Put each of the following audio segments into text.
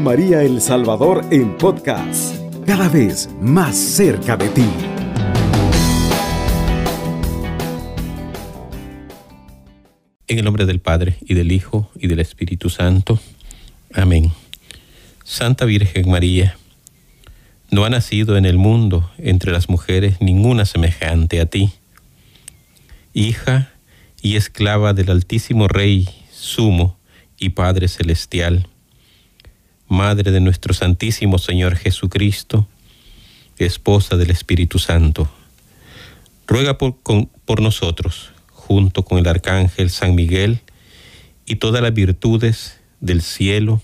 María El Salvador en podcast, cada vez más cerca de ti. En el nombre del Padre, y del Hijo, y del Espíritu Santo. Amén. Santa Virgen María, no ha nacido en el mundo entre las mujeres ninguna semejante a ti. Hija y esclava del Altísimo Rey, sumo y Padre Celestial, Madre de nuestro Santísimo Señor Jesucristo, Esposa del Espíritu Santo, ruega por, nosotros junto con el arcángel San Miguel y todas las virtudes del cielo,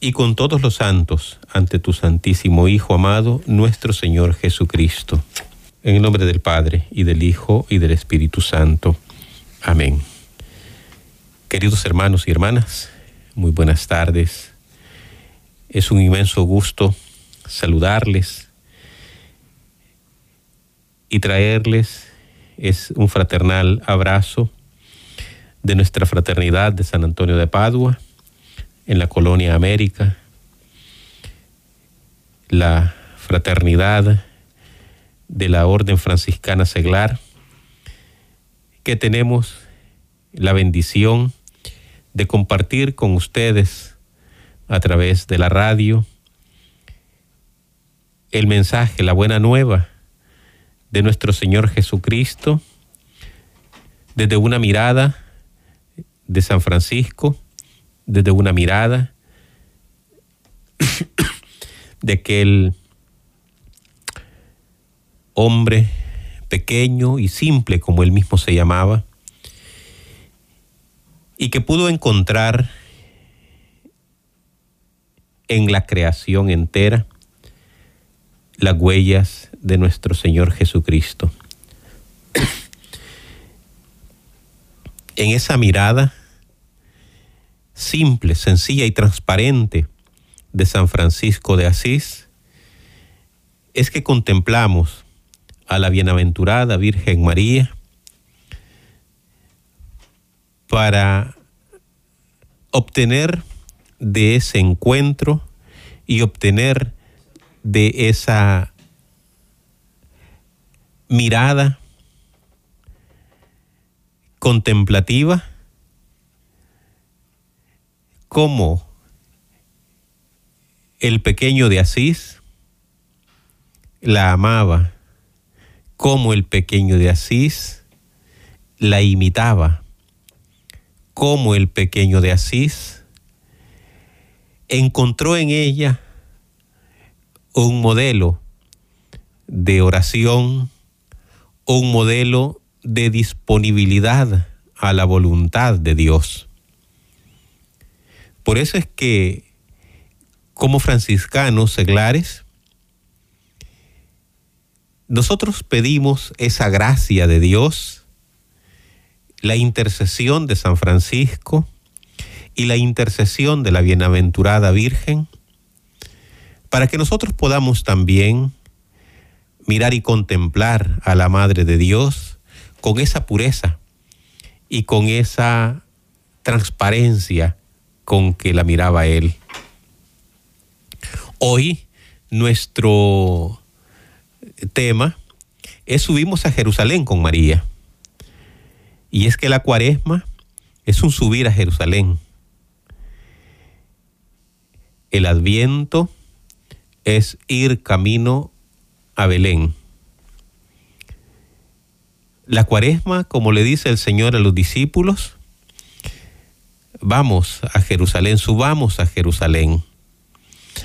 y con todos los santos ante tu Santísimo Hijo amado, nuestro Señor Jesucristo. En el nombre del Padre, y del Hijo, y del Espíritu Santo. Amén. Queridos hermanos y hermanas, muy buenas tardes. Es un inmenso gusto saludarles y traerles es un fraternal abrazo de nuestra fraternidad de San Antonio de Padua, en la colonia América, la fraternidad de la Orden Franciscana Seglar, que tenemos la bendición de compartir con ustedes a través de la radio. El mensaje, la buena nueva de nuestro Señor Jesucristo desde una mirada de San Francisco, desde una mirada de aquel hombre pequeño y simple como él mismo se llamaba, y que pudo encontrar en la creación entera las huellas de nuestro Señor Jesucristo. en esa mirada simple, sencilla y transparente de San Francisco de Asís, es que contemplamos a la bienaventurada Virgen María para obtener de ese encuentro y obtener de esa mirada contemplativa, como el pequeño de Asís la amaba, como el pequeño de Asís la imitaba, como el pequeño de Asís encontró en ella un modelo de oración, un modelo de disponibilidad a la voluntad de Dios. Por eso es que como franciscanos seglares, nosotros pedimos esa gracia de Dios, la intercesión de San Francisco y la intercesión de la bienaventurada Virgen, para que nosotros podamos también mirar y contemplar a la Madre de Dios con esa pureza y con esa transparencia con que la miraba Él. Hoy nuestro tema es subimos a Jerusalén con María. Y es que la cuaresma es un subir a Jerusalén. El adviento es ir camino a Belén. La cuaresma, como le dice el Señor a los discípulos, vamos a Jerusalén, subamos a Jerusalén.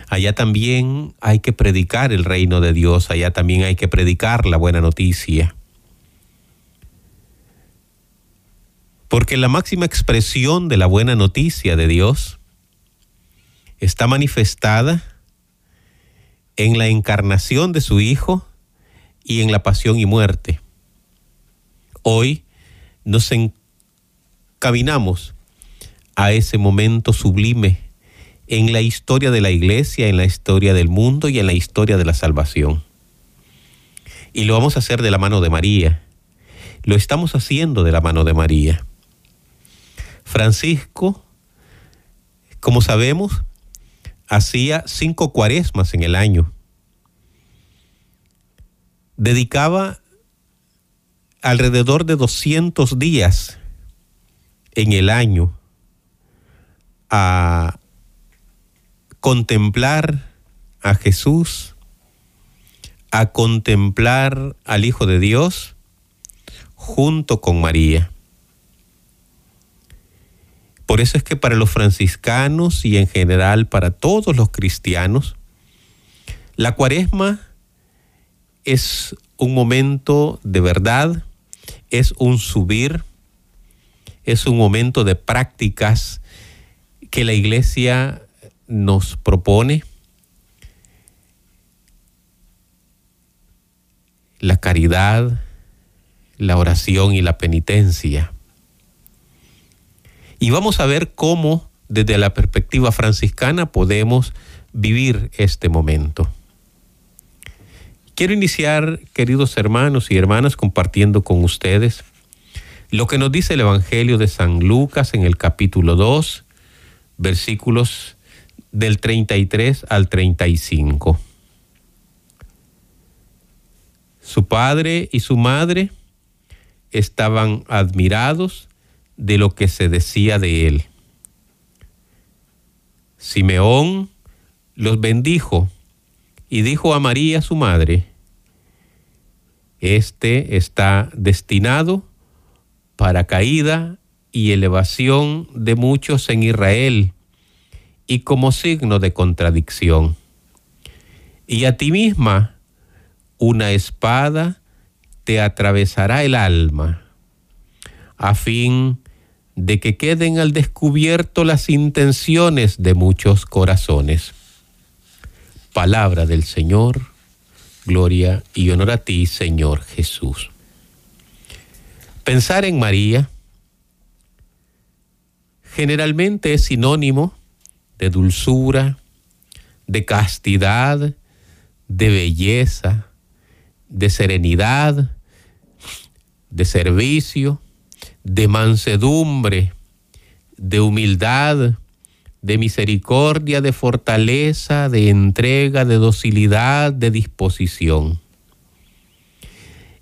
Allá también hay que predicar el reino de Dios, allá también hay que predicar la buena noticia. Porque la máxima expresión de la buena noticia de Dios está manifestada en la encarnación de su Hijo y en la pasión y muerte. Hoy nos encaminamos a ese momento sublime en la historia de la iglesia, en la historia del mundo y en la historia de la salvación. Y lo vamos a hacer de la mano de María. Lo estamos haciendo de la mano de María. Francisco, como sabemos, hacía cinco cuaresmas en el año. Dedicaba alrededor de 200 días en el año a contemplar a Jesús, a contemplar al Hijo de Dios junto con María. Por eso es que para los franciscanos y en general para todos los cristianos, la cuaresma es un momento de verdad, es un subir, es un momento de prácticas que la iglesia nos propone. La caridad, la oración y la penitencia. Y vamos a ver cómo desde la perspectiva franciscana podemos vivir este momento. Quiero iniciar, queridos hermanos y hermanas, compartiendo con ustedes lo que nos dice el Evangelio de San Lucas en el capítulo 2, versículos del 33 al 35. Su padre y su madre estaban admirados de lo que se decía de él. Simeón los bendijo y dijo a María su madre, Este está destinado para caída y elevación de muchos en Israel y como signo de contradicción. Y a ti misma una espada te atravesará el alma, a fin de que queden al descubierto las intenciones de muchos corazones. Palabra del Señor, gloria y honor a ti, Señor Jesús. Pensar en María generalmente es sinónimo de dulzura, de castidad, de belleza, de serenidad, de servicio, de mansedumbre, de humildad, de misericordia, de fortaleza, de entrega, de docilidad, de disposición.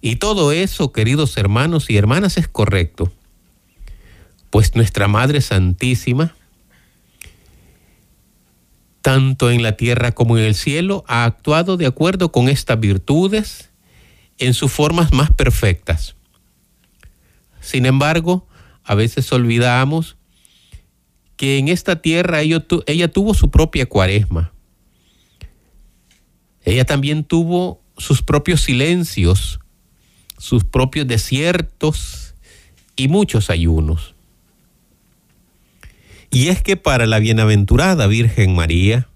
Y todo eso, queridos hermanos y hermanas, es correcto, pues nuestra Madre Santísima, tanto en la tierra como en el cielo, ha actuado de acuerdo con estas virtudes en sus formas más perfectas. Sin embargo, a veces olvidamos que en esta tierra ella, tuvo su propia cuaresma. Ella también tuvo sus propios silencios, sus propios desiertos y muchos ayunos. Y es que para la bienaventurada Virgen María,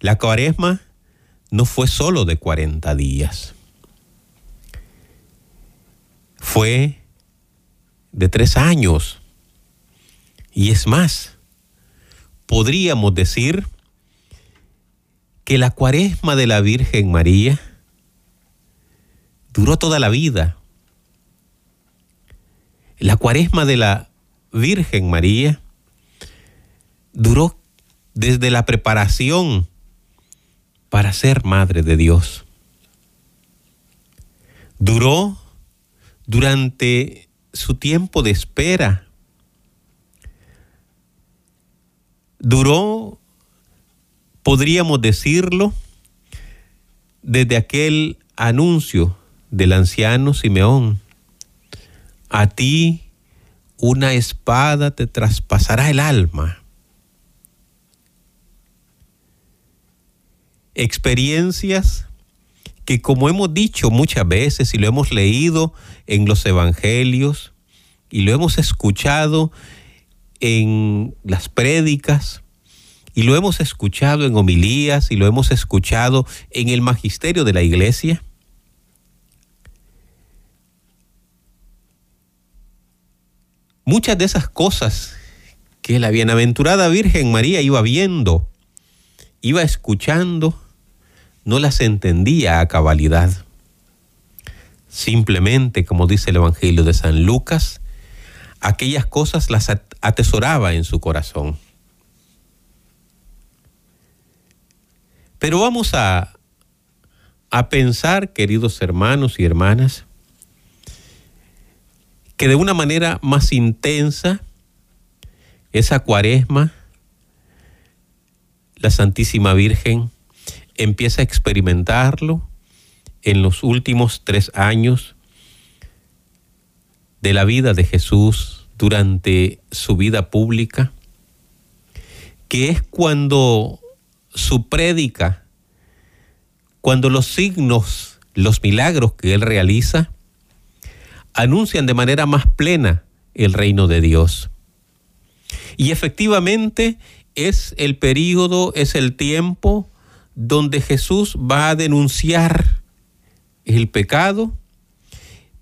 la cuaresma no fue solo de 40 días fue de tres años. Y es más, podríamos decir que la cuaresma de la Virgen María duró toda la vida. La cuaresma de la Virgen María duró desde la preparación para ser madre de Dios. Duró durante su tiempo de espera. Duró, podríamos decirlo, desde aquel anuncio del anciano Simeón. A ti una espada te traspasará el alma. Experiencias que como hemos dicho muchas veces y lo hemos leído en los evangelios y lo hemos escuchado en las prédicas y lo hemos escuchado en homilías y lo hemos escuchado en el magisterio de la iglesia, muchas de esas cosas que la bienaventurada Virgen María iba viendo, iba escuchando, no las entendía a cabalidad. Simplemente, como dice el Evangelio de San Lucas, aquellas cosas las atesoraba en su corazón. Pero vamos a, a pensar, queridos hermanos y hermanas, que de una manera más intensa, esa cuaresma, la Santísima Virgen empieza a experimentarlo en los últimos tres años de la vida de Jesús durante su vida pública, que es cuando su prédica, cuando los signos, los milagros que él realiza, anuncian de manera más plena el reino de Dios. Y efectivamente es el periodo, es el tiempo donde Jesús va a denunciar el pecado,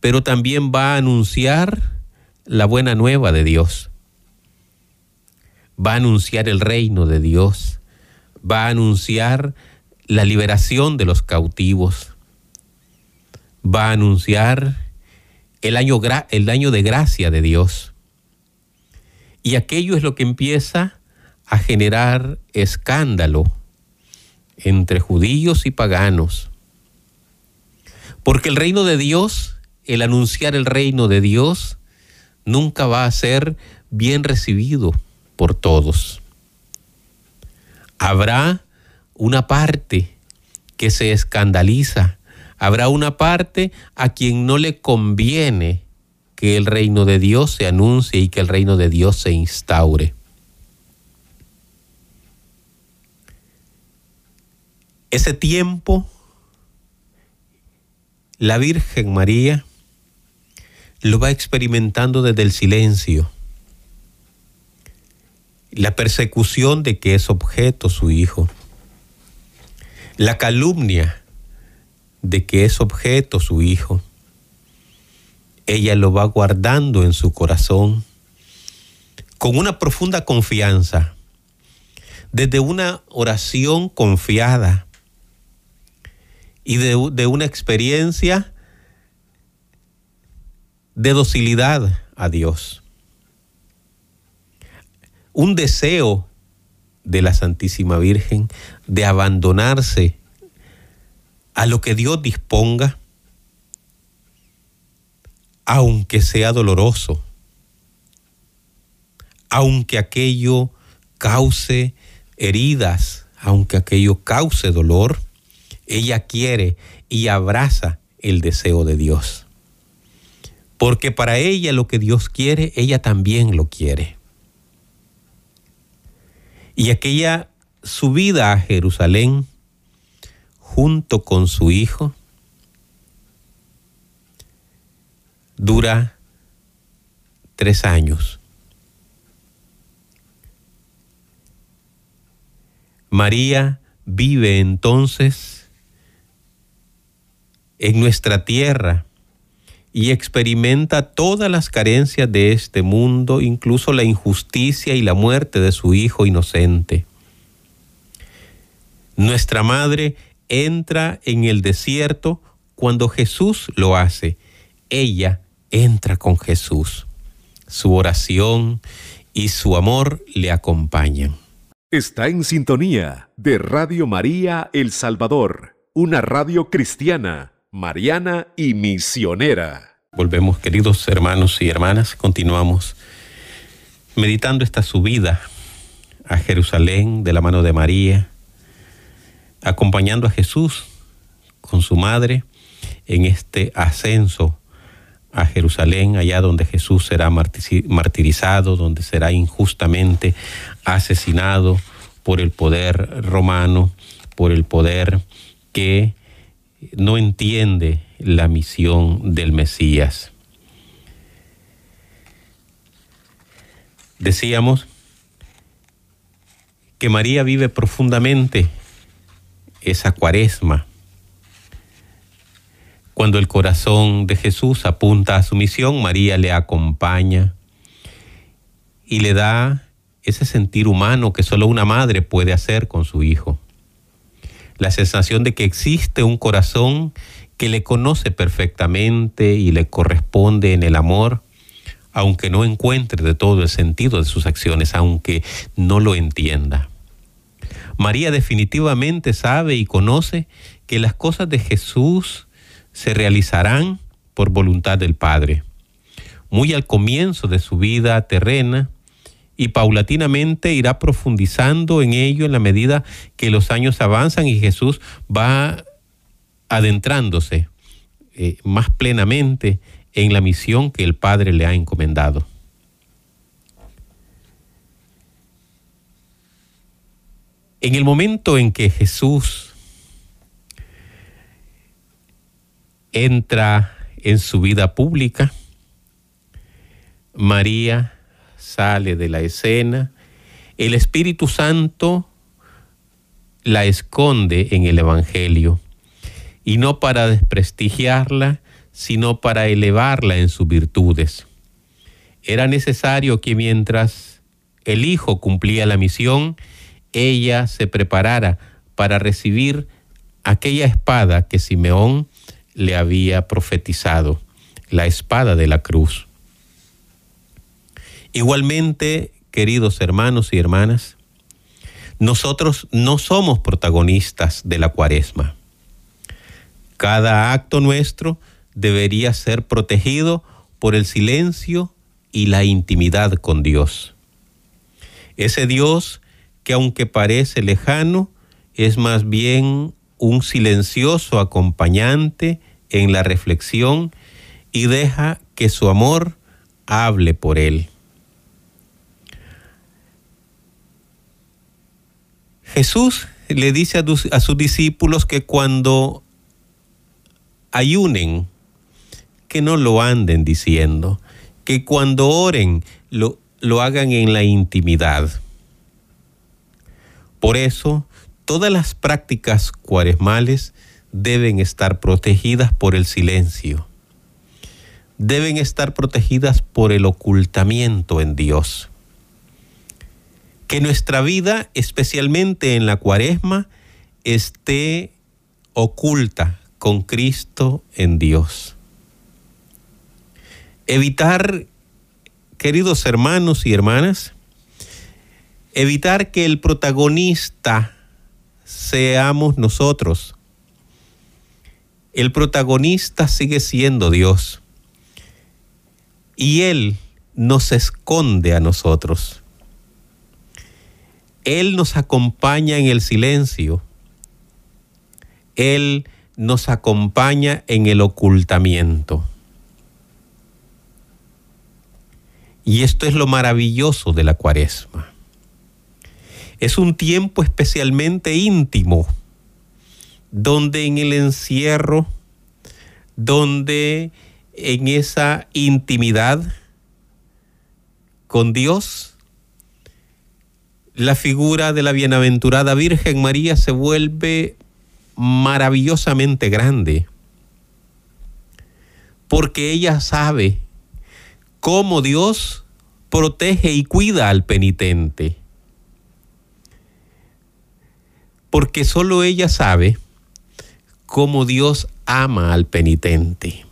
pero también va a anunciar la buena nueva de Dios. Va a anunciar el reino de Dios. Va a anunciar la liberación de los cautivos. Va a anunciar el año, el año de gracia de Dios. Y aquello es lo que empieza a generar escándalo entre judíos y paganos. Porque el reino de Dios, el anunciar el reino de Dios, nunca va a ser bien recibido por todos. Habrá una parte que se escandaliza Habrá una parte a quien no le conviene que el reino de Dios se anuncie y que el reino de Dios se instaure. Ese tiempo, la Virgen María lo va experimentando desde el silencio. La persecución de que es objeto su hijo. La calumnia de que es objeto su hijo. Ella lo va guardando en su corazón con una profunda confianza, desde una oración confiada y de, de una experiencia de docilidad a Dios. Un deseo de la Santísima Virgen de abandonarse a lo que Dios disponga, aunque sea doloroso, aunque aquello cause heridas, aunque aquello cause dolor, ella quiere y abraza el deseo de Dios. Porque para ella lo que Dios quiere, ella también lo quiere. Y aquella subida a Jerusalén junto con su hijo dura tres años. María vive entonces en nuestra tierra y experimenta todas las carencias de este mundo, incluso la injusticia y la muerte de su hijo inocente. Nuestra madre entra en el desierto cuando Jesús lo hace. Ella entra con Jesús. Su oración y su amor le acompañan. Está en sintonía de Radio María El Salvador, una radio cristiana, mariana y misionera. Volvemos, queridos hermanos y hermanas, continuamos meditando esta subida a Jerusalén de la mano de María acompañando a Jesús con su madre en este ascenso a Jerusalén, allá donde Jesús será martirizado, donde será injustamente asesinado por el poder romano, por el poder que no entiende la misión del Mesías. Decíamos que María vive profundamente esa cuaresma, cuando el corazón de Jesús apunta a su misión, María le acompaña y le da ese sentir humano que solo una madre puede hacer con su hijo. La sensación de que existe un corazón que le conoce perfectamente y le corresponde en el amor, aunque no encuentre de todo el sentido de sus acciones, aunque no lo entienda. María definitivamente sabe y conoce que las cosas de Jesús se realizarán por voluntad del Padre. Muy al comienzo de su vida terrena, y paulatinamente irá profundizando en ello en la medida que los años avanzan y Jesús va adentrándose eh, más plenamente en la misión que el Padre le ha encomendado. En el momento en que Jesús entra en su vida pública, María sale de la escena, el Espíritu Santo la esconde en el Evangelio, y no para desprestigiarla, sino para elevarla en sus virtudes. Era necesario que mientras el Hijo cumplía la misión, ella se preparara para recibir aquella espada que Simeón le había profetizado, la espada de la cruz. Igualmente, queridos hermanos y hermanas, nosotros no somos protagonistas de la cuaresma. Cada acto nuestro debería ser protegido por el silencio y la intimidad con Dios. Ese Dios que aunque parece lejano, es más bien un silencioso acompañante en la reflexión y deja que su amor hable por él. Jesús le dice a, sus discípulos que cuando ayunen, que no lo anden diciendo, que cuando oren lo, lo hagan en la intimidad. Por eso, todas las prácticas cuaresmales deben estar protegidas por el silencio, deben estar protegidas por el ocultamiento en Dios que nuestra vida, especialmente en la cuaresma, esté oculta con Cristo en Dios. Evitar, queridos hermanos y hermanas, evitar que el protagonista seamos nosotros. El protagonista sigue siendo Dios. Y Él nos esconde a nosotros. Él nos acompaña en el silencio. Él nos acompaña en el ocultamiento. Y esto es lo maravilloso de la cuaresma. Es un tiempo especialmente íntimo, donde en el encierro, donde en esa intimidad con Dios, la figura de la bienaventurada Virgen María se vuelve maravillosamente grande, porque ella sabe cómo Dios protege y cuida al penitente, porque solo ella sabe cómo Dios ama al penitente.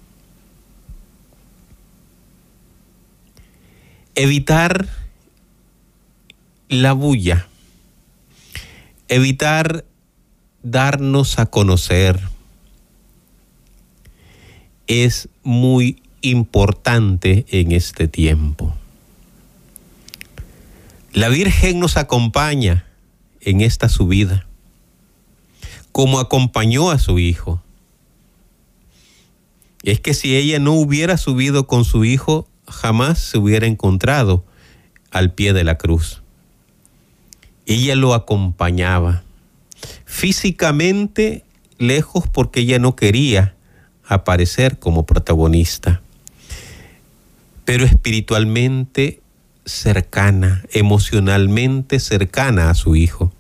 Evitar la bulla, evitar darnos a conocer es muy importante en este tiempo. La Virgen nos acompaña en esta subida, como acompañó a su hijo. Es que si ella no hubiera subido con su hijo, jamás se hubiera encontrado al pie de la cruz ella lo acompañaba. Físicamente lejos porque ella no quería aparecer como protagonista, pero espiritualmente cercana, emocionalmente cercana a su hijo.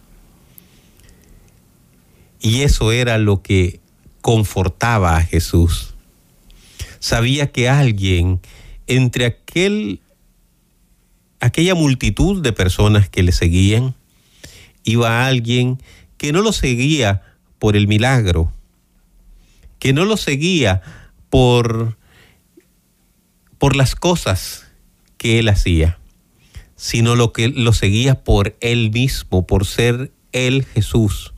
Y eso era lo que confortaba a Jesús. Sabía que alguien entre aquel aquella multitud de personas que le seguían iba alguien que no lo seguía por el milagro, que no lo seguía por, por las cosas que él hacía, sino lo que lo seguía por él mismo, por ser Él, Jesús,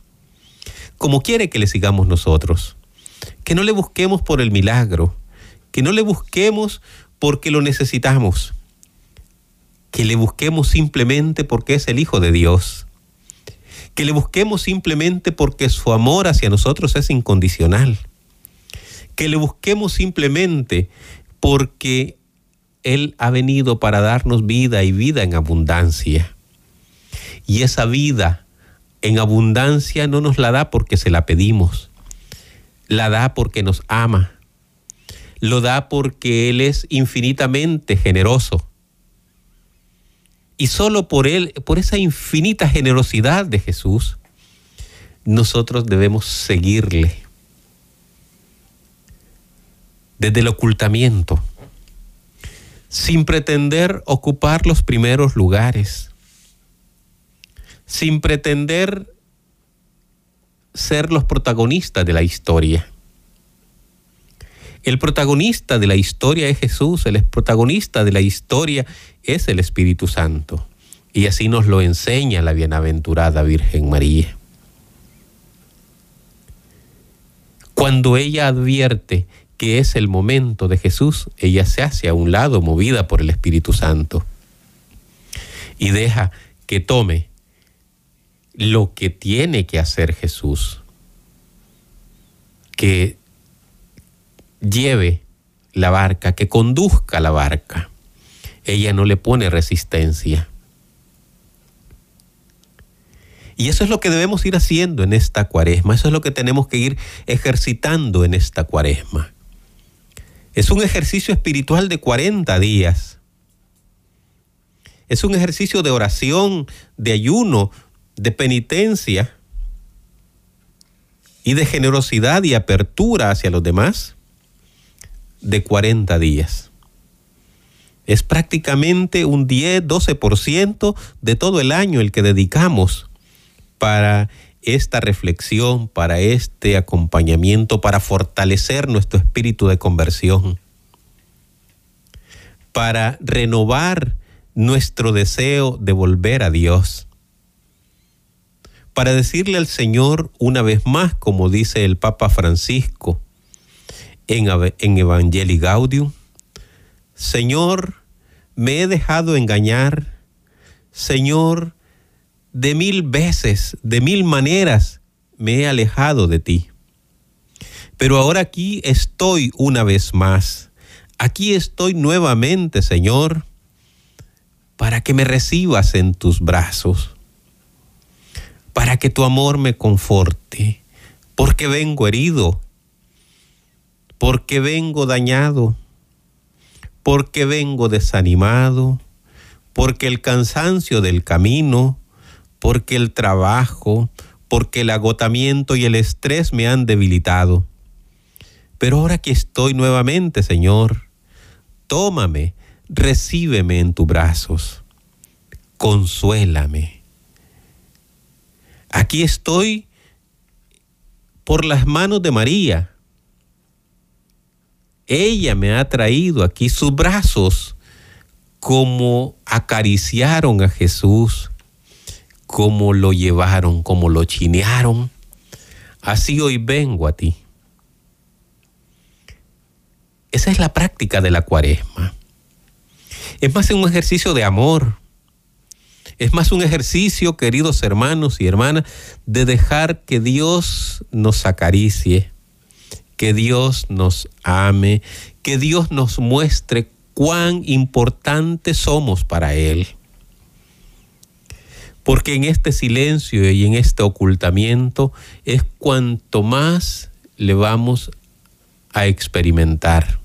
como quiere que le sigamos nosotros. Que no le busquemos por el milagro, que no le busquemos porque lo necesitamos, que le busquemos simplemente porque es el Hijo de Dios, que le busquemos simplemente porque su amor hacia nosotros es incondicional, que le busquemos simplemente porque Él ha venido para darnos vida y vida en abundancia. Y esa vida en abundancia no nos la da porque se la pedimos, la da porque nos ama, lo da porque Él es infinitamente generoso. Y solo por Él, por esa infinita generosidad de Jesús, nosotros debemos seguirle. Desde el ocultamiento, sin pretender ocupar los primeros lugares, sin pretender ser los protagonistas de la historia. El protagonista de la historia es Jesús, el protagonista de la historia es el Espíritu Santo. Y así nos lo enseña la bienaventurada Virgen María. Cuando ella advierte que es el momento de Jesús, ella se hace a un lado movida por el Espíritu Santo y deja que tome lo que tiene que hacer Jesús, que lleve la barca, que conduzca la barca. Ella no le pone resistencia. Y eso es lo que debemos ir haciendo en esta cuaresma, eso es lo que tenemos que ir ejercitando en esta cuaresma. Es un ejercicio espiritual de 40 días. Es un ejercicio de oración, de ayuno, de penitencia y de generosidad y apertura hacia los demás de 40 días. Es prácticamente un 10, 12% de todo el año el que dedicamos para esta reflexión, para este acompañamiento, para fortalecer nuestro espíritu de conversión, para renovar nuestro deseo de volver a Dios, para decirle al Señor una vez más, como dice el Papa Francisco, en, en Evangelii Gaudium, Señor, me he dejado engañar, Señor, de mil veces, de mil maneras me he alejado de ti. Pero ahora aquí estoy una vez más. Aquí estoy nuevamente, Señor, para que me recibas en tus brazos, para que tu amor me conforte, porque vengo herido, porque vengo dañado, porque vengo desanimado, porque el cansancio del camino, porque el trabajo, porque el agotamiento y el estrés me han debilitado. Pero ahora que estoy nuevamente, Señor, tómame, recíbeme en tus brazos, consuélame. Aquí estoy por las manos de María, ella me ha traído aquí sus brazos, como acariciaron a Jesús, como lo llevaron, como lo chinearon. Así hoy vengo a ti. Esa es la práctica de la cuaresma. Es más un ejercicio de amor. Es más un ejercicio, queridos hermanos y hermanas, de dejar que Dios nos acaricie, que Dios nos ame, que Dios nos muestre cuán importantes somos para Él. Porque en este silencio y en este ocultamiento es cuanto más le vamos a experimentar.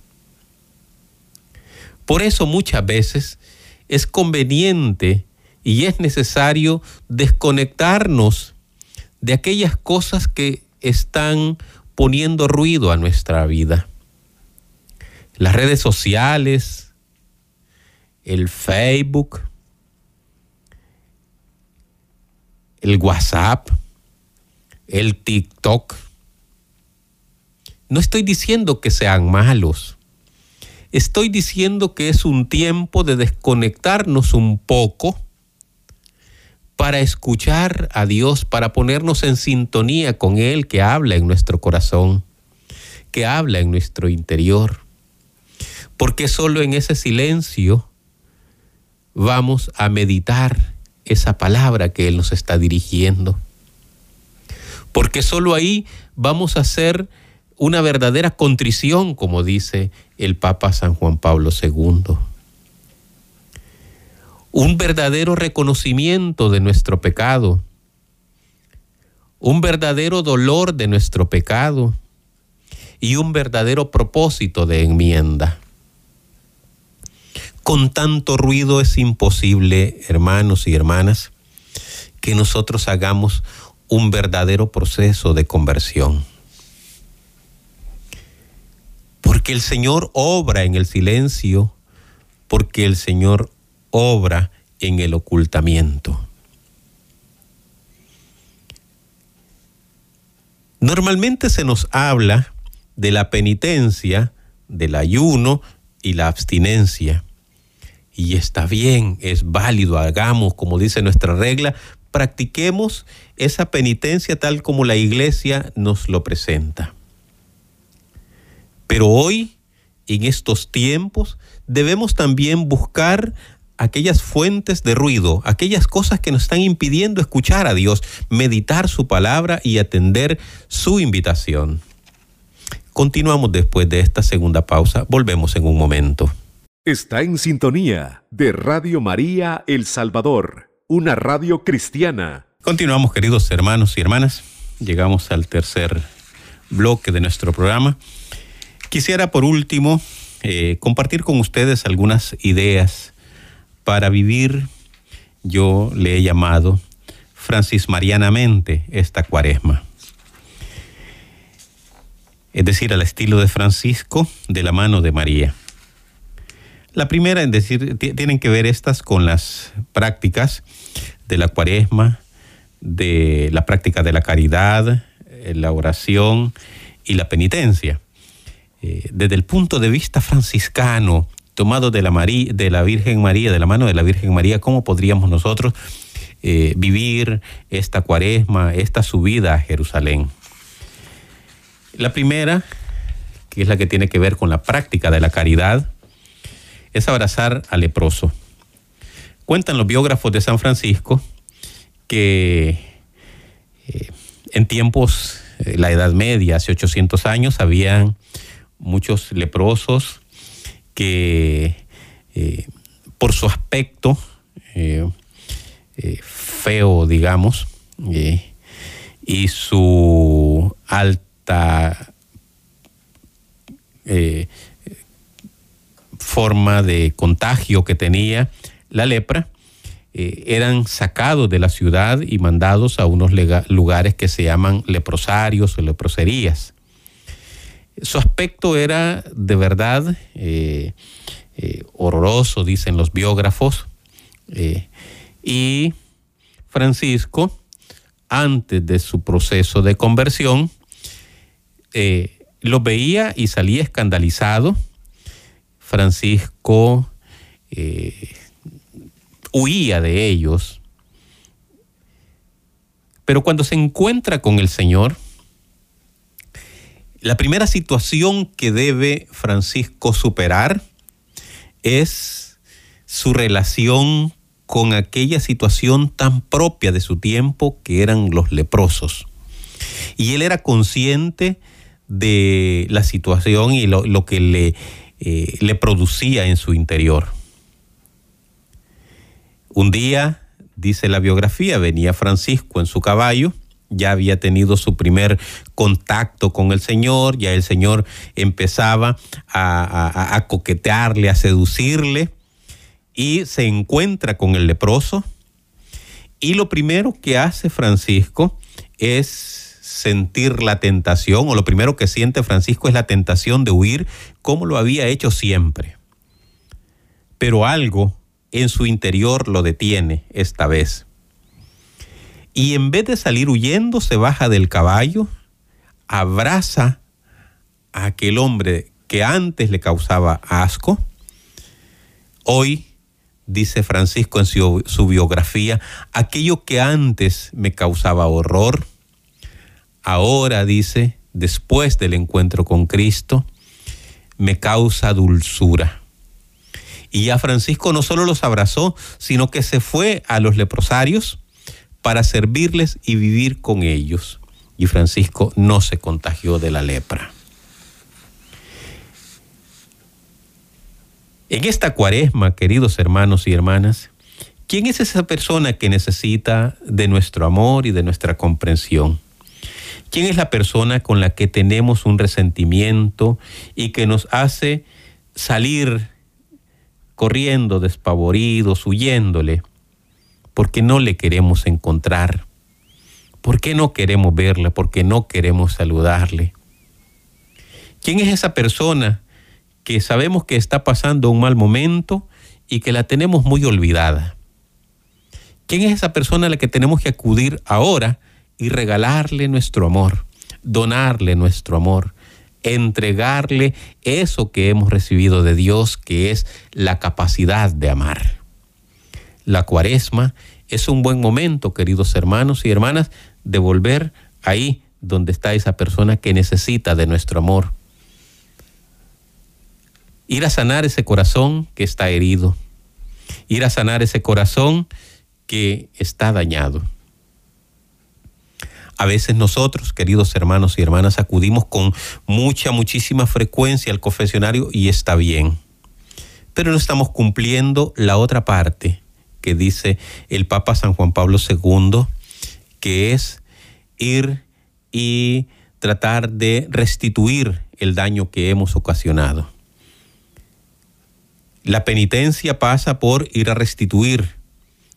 Por eso muchas veces es conveniente y es necesario desconectarnos de aquellas cosas que están poniendo ruido a nuestra vida. Las redes sociales, el Facebook, el WhatsApp, el TikTok. No estoy diciendo que sean malos. Estoy diciendo que es un tiempo de desconectarnos un poco para escuchar a Dios, para ponernos en sintonía con Él que habla en nuestro corazón, que habla en nuestro interior. Porque solo en ese silencio vamos a meditar esa palabra que Él nos está dirigiendo. Porque solo ahí vamos a hacer una verdadera contrición, como dice el Papa San Juan Pablo II un verdadero reconocimiento de nuestro pecado, un verdadero dolor de nuestro pecado y un verdadero propósito de enmienda. Con tanto ruido es imposible, hermanos y hermanas, que nosotros hagamos un verdadero proceso de conversión. Porque el Señor obra en el silencio, porque el Señor obra en el ocultamiento. Normalmente se nos habla de la penitencia, del ayuno y la abstinencia. Y está bien, es válido, hagamos como dice nuestra regla, practiquemos esa penitencia tal como la iglesia nos lo presenta. Pero hoy, en estos tiempos, debemos también buscar aquellas fuentes de ruido, aquellas cosas que nos están impidiendo escuchar a Dios, meditar su palabra y atender su invitación. Continuamos después de esta segunda pausa, volvemos en un momento. Está en sintonía de Radio María El Salvador, una radio cristiana. Continuamos queridos hermanos y hermanas, llegamos al tercer bloque de nuestro programa. Quisiera por último eh, compartir con ustedes algunas ideas para vivir, yo le he llamado Francis Marianamente esta cuaresma. Es decir, al estilo de Francisco, de la mano de María. La primera en decir, tienen que ver estas con las prácticas de la cuaresma, de la práctica de la caridad, eh, la oración y la penitencia. Eh, desde el punto de vista franciscano, tomado de la, María, de la Virgen María, de la mano de la Virgen María, ¿cómo podríamos nosotros eh, vivir esta cuaresma, esta subida a Jerusalén? La primera, que es la que tiene que ver con la práctica de la caridad, es abrazar al leproso. Cuentan los biógrafos de San Francisco que eh, en tiempos, de la Edad Media, hace 800 años, habían muchos leprosos que eh, por su aspecto eh, eh, feo, digamos, y su alta forma de contagio que tenía la lepra, eran sacados de la ciudad y mandados a unos lugares que se llaman leprosarios o leproserías. Su aspecto era de verdad eh, eh, horroroso, dicen los biógrafos. Eh, y Francisco, antes de su proceso de conversión, lo veía y salía escandalizado. Francisco huía de ellos. Pero cuando se encuentra con el Señor, la primera situación que debe Francisco superar es su relación con aquella situación tan propia de su tiempo que eran los leprosos. Y él era consciente de la situación y lo, que le, eh, le producía en su interior. Un día, dice la biografía, venía Francisco en su caballo ya había tenido su primer contacto con el Señor, ya el Señor empezaba a, coquetearle, a seducirle, y se encuentra con el leproso. Y lo primero que hace Francisco es sentir la tentación, o lo primero que siente Francisco es la tentación de huir, como lo había hecho siempre. Pero algo en su interior lo detiene esta vez y en vez de salir huyendo se baja del caballo, abraza a aquel hombre que antes le causaba asco, hoy dice Francisco en su, biografía, aquello que antes me causaba horror, ahora dice, después del encuentro con Cristo, me causa dulzura. Y ya Francisco no solo los abrazó, sino que se fue a los leprosarios para servirles y vivir con ellos. Y Francisco no se contagió de la lepra. En esta cuaresma, queridos hermanos y hermanas, ¿quién es esa persona que necesita de nuestro amor y de nuestra comprensión? ¿Quién es la persona con la que tenemos un resentimiento y que nos hace salir corriendo despavoridos, huyéndole, porque no le queremos encontrar? ¿Por qué no queremos verla? ¿Por qué no queremos saludarle? ¿Quién es esa persona que sabemos que está pasando un mal momento y que la tenemos muy olvidada. ¿Quién es esa persona a la que tenemos que acudir ahora y regalarle nuestro amor, donarle nuestro amor, entregarle eso que hemos recibido de Dios, que es la capacidad de amar? La cuaresma es un buen momento, queridos hermanos y hermanas, de volver ahí donde está esa persona que necesita de nuestro amor, ir a sanar ese corazón que está herido, ir a sanar ese corazón que está dañado. A veces nosotros, queridos hermanos y hermanas, acudimos con mucha, muchísima frecuencia al confesionario y está bien. Pero no estamos cumpliendo la otra parte que dice el Papa San Juan Pablo II, que es ir y tratar de restituir el daño que hemos ocasionado. La penitencia pasa por ir a restituir,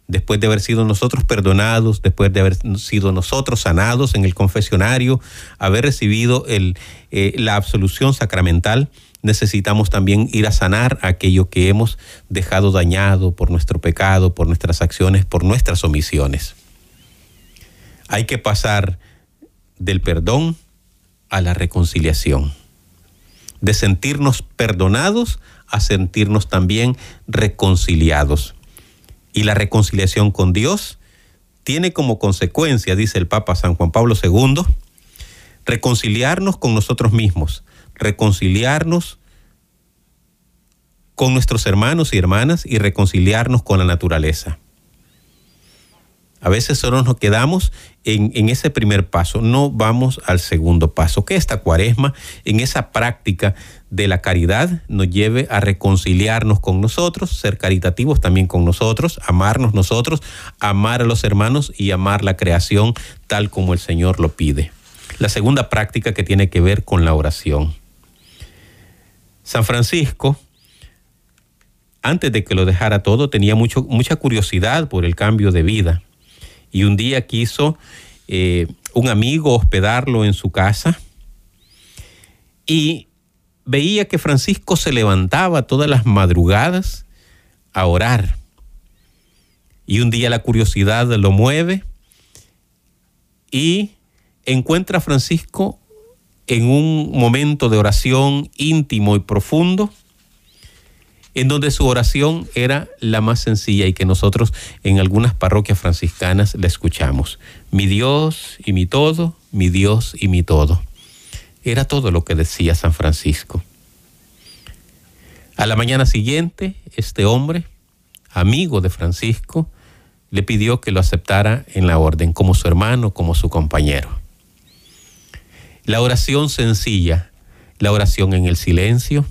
después de haber sido nosotros perdonados, después de haber sido nosotros sanados en el confesionario, haber recibido eh, la absolución sacramental, necesitamos también ir a sanar aquello que hemos dejado dañado por nuestro pecado, por nuestras acciones, por nuestras omisiones. Hay que pasar del perdón a la reconciliación, de sentirnos perdonados a sentirnos también reconciliados. Y la reconciliación con Dios tiene como consecuencia, dice el Papa San Juan Pablo II, reconciliarnos con nosotros mismos, reconciliarnos con nuestros hermanos y hermanas y reconciliarnos con la naturaleza. A veces solo nos quedamos en, ese primer paso, no vamos al segundo paso, que esta cuaresma, en esa práctica de la caridad, nos lleve a reconciliarnos con nosotros, ser caritativos también con nosotros, amarnos nosotros, amar a los hermanos y amar la creación tal como el Señor lo pide. La segunda práctica que tiene que ver con la oración. San Francisco, antes de que lo dejara todo, tenía mucho, mucha curiosidad por el cambio de vida y un día quiso eh, un amigo hospedarlo en su casa y veía que Francisco se levantaba todas las madrugadas a orar. Y un día la curiosidad lo mueve y encuentra a Francisco en un momento de oración íntimo y profundo en donde su oración era la más sencilla y que nosotros en algunas parroquias franciscanas la escuchamos. Mi Dios y mi todo, mi Dios y mi todo. Era todo lo que decía San Francisco. A la mañana siguiente, este hombre, amigo de Francisco, le pidió que lo aceptara en la orden, como su hermano, como su compañero. La oración sencilla, la oración en el silencio,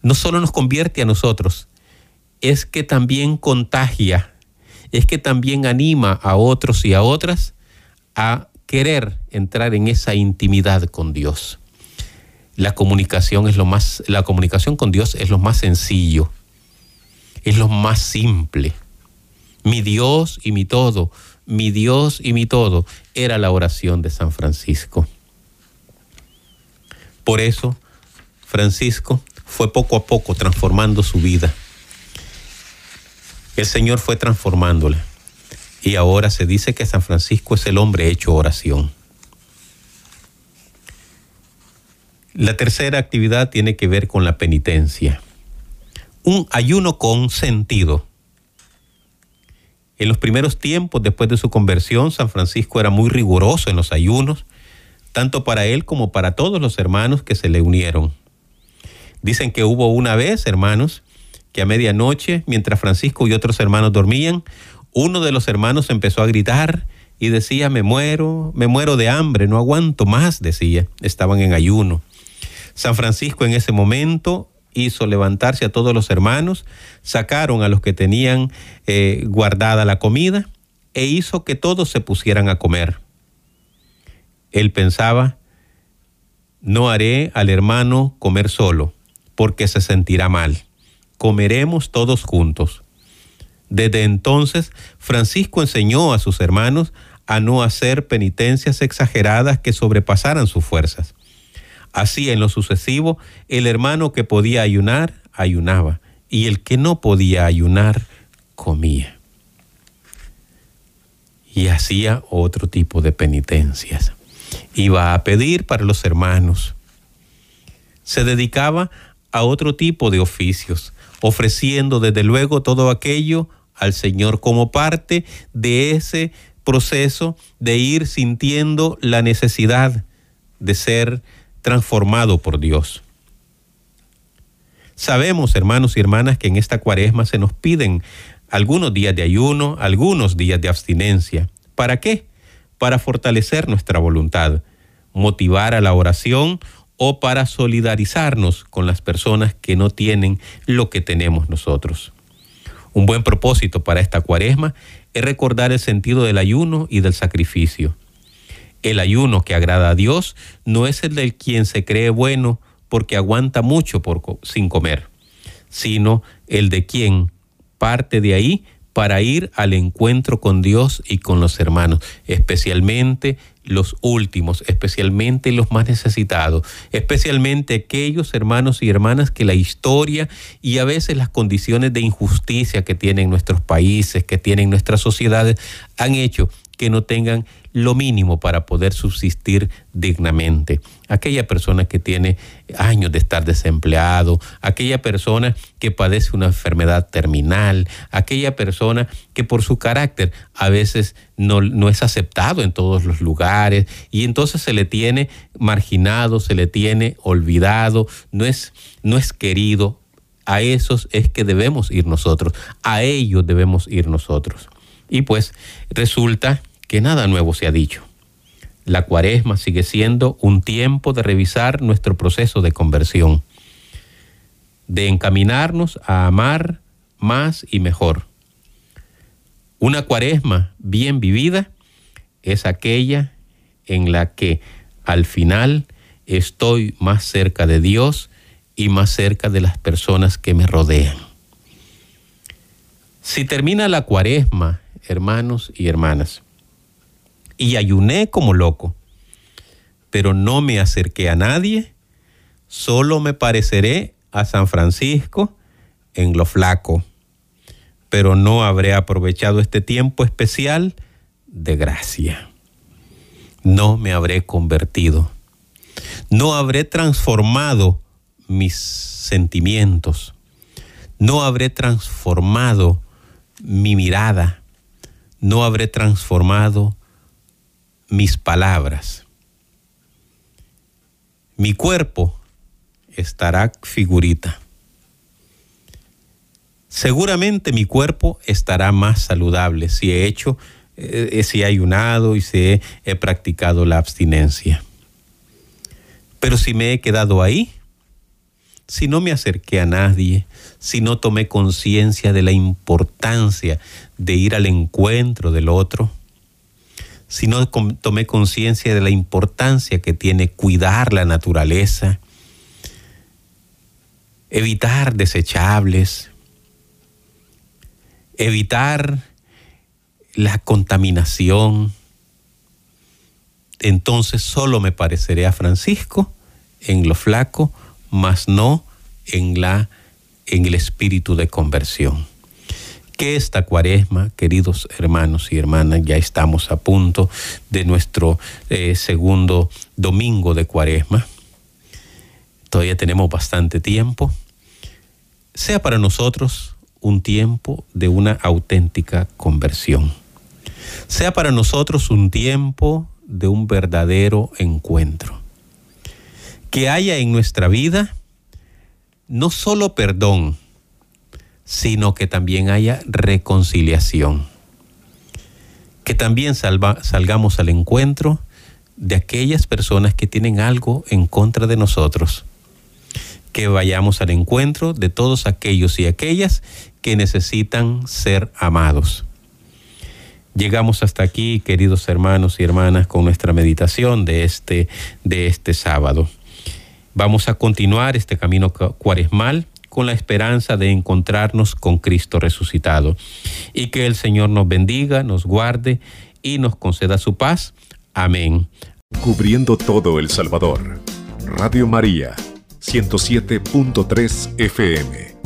no solo nos convierte a nosotros, es que también contagia, es que también anima a otros y a otras a querer entrar en esa intimidad con Dios. La comunicación es lo más la comunicación con Dios es lo más sencillo. Es lo más simple. Mi Dios y mi todo, mi Dios y mi todo era la oración de San Francisco. Por eso Francisco fue poco a poco transformando su vida. El Señor fue transformándola. Y ahora se dice que San Francisco es el hombre hecho oración. La tercera actividad tiene que ver con la penitencia. un ayuno con sentido. En los primeros tiempos, después de su conversión, San Francisco era muy riguroso en los ayunos, tanto para él como para todos los hermanos que se le unieron. Dicen que hubo una vez, hermanos, que a medianoche, mientras Francisco y otros hermanos dormían, uno de los hermanos empezó a gritar y decía, me muero, me muero de hambre, no aguanto más, decía. Estaban en ayuno. San Francisco en ese momento hizo levantarse a todos los hermanos, sacaron a los que tenían eh, guardada la comida e hizo que todos se pusieran a comer. Él pensaba, no haré al hermano comer solo, porque se sentirá mal. Comeremos todos juntos. Desde entonces, Francisco enseñó a sus hermanos a no hacer penitencias exageradas que sobrepasaran sus fuerzas. Así, en lo sucesivo, el hermano que podía ayunar, ayunaba, y el que no podía ayunar, comía. Y hacía otro tipo de penitencias. Iba a pedir para los hermanos. Se dedicaba a otro tipo de oficios, ofreciendo desde luego todo aquello al Señor como parte de ese proceso de ir sintiendo la necesidad de ser transformado por Dios. Sabemos, hermanos y hermanas, que en esta cuaresma se nos piden algunos días de ayuno, algunos días de abstinencia. ¿Para qué? Para fortalecer nuestra voluntad, motivar a la oración o para solidarizarnos con las personas que no tienen lo que tenemos nosotros. Un buen propósito para esta cuaresma es recordar el sentido del ayuno y del sacrificio. El ayuno que agrada a Dios no es el del quien se cree bueno porque aguanta mucho sin comer, sino el de quien parte de ahí para ir al encuentro con Dios y con los hermanos, especialmente los últimos, especialmente los más necesitados, especialmente aquellos hermanos y hermanas que la historia y a veces las condiciones de injusticia que tienen nuestros países, que tienen nuestras sociedades, han hecho que no tengan lo mínimo para poder subsistir dignamente. Aquella persona que tiene años de estar desempleado, aquella persona que padece una enfermedad terminal, aquella persona que por su carácter a veces no, no es aceptado en todos los lugares y entonces se le tiene marginado, se le tiene olvidado, no es, no es querido. A esos es que debemos ir nosotros, a ellos debemos ir nosotros. Y pues resulta que nada nuevo se ha dicho. La cuaresma sigue siendo un tiempo de revisar nuestro proceso de conversión, de encaminarnos a amar más y mejor. Una cuaresma bien vivida es aquella en la que al final estoy más cerca de Dios y más cerca de las personas que me rodean. Si termina la cuaresma, hermanos y hermanas, y ayuné como loco, pero no me acerqué a nadie, solo me pareceré a San Francisco en lo flaco, pero no habré aprovechado este tiempo especial de gracia. No me habré convertido, no habré transformado mis sentimientos, no habré transformado mi mirada, no habré transformado mis palabras. Mi cuerpo estará figurita. Seguramente mi cuerpo estará más saludable si he hecho, eh, si he ayunado y si he, he practicado la abstinencia. Pero si me he quedado ahí, si no me acerqué a nadie, si no tomé conciencia de la importancia de ir al encuentro del otro, si no tomé conciencia de la importancia que tiene cuidar la naturaleza, evitar desechables, evitar la contaminación, entonces solo me pareceré a Francisco en lo flaco, mas no en la en el espíritu de conversión que esta cuaresma, queridos hermanos y hermanas, ya estamos a punto de nuestro eh, segundo domingo de cuaresma. Todavía tenemos bastante tiempo. sea para nosotros un tiempo de una auténtica conversión. Sea para nosotros un tiempo de un verdadero encuentro. Que haya en nuestra vida no solo perdón, sino que también haya reconciliación. Que también salgamos al encuentro de aquellas personas que tienen algo en contra de nosotros. Que vayamos al encuentro de todos aquellos y aquellas que necesitan ser amados. Llegamos hasta aquí, queridos hermanos y hermanas, con nuestra meditación de este, de este sábado. Vamos a continuar este camino cuaresmal con la esperanza de encontrarnos con Cristo resucitado. Y que el Señor nos bendiga, nos guarde y nos conceda su paz. Amén. Cubriendo todo El Salvador. Radio María, 107.3 FM.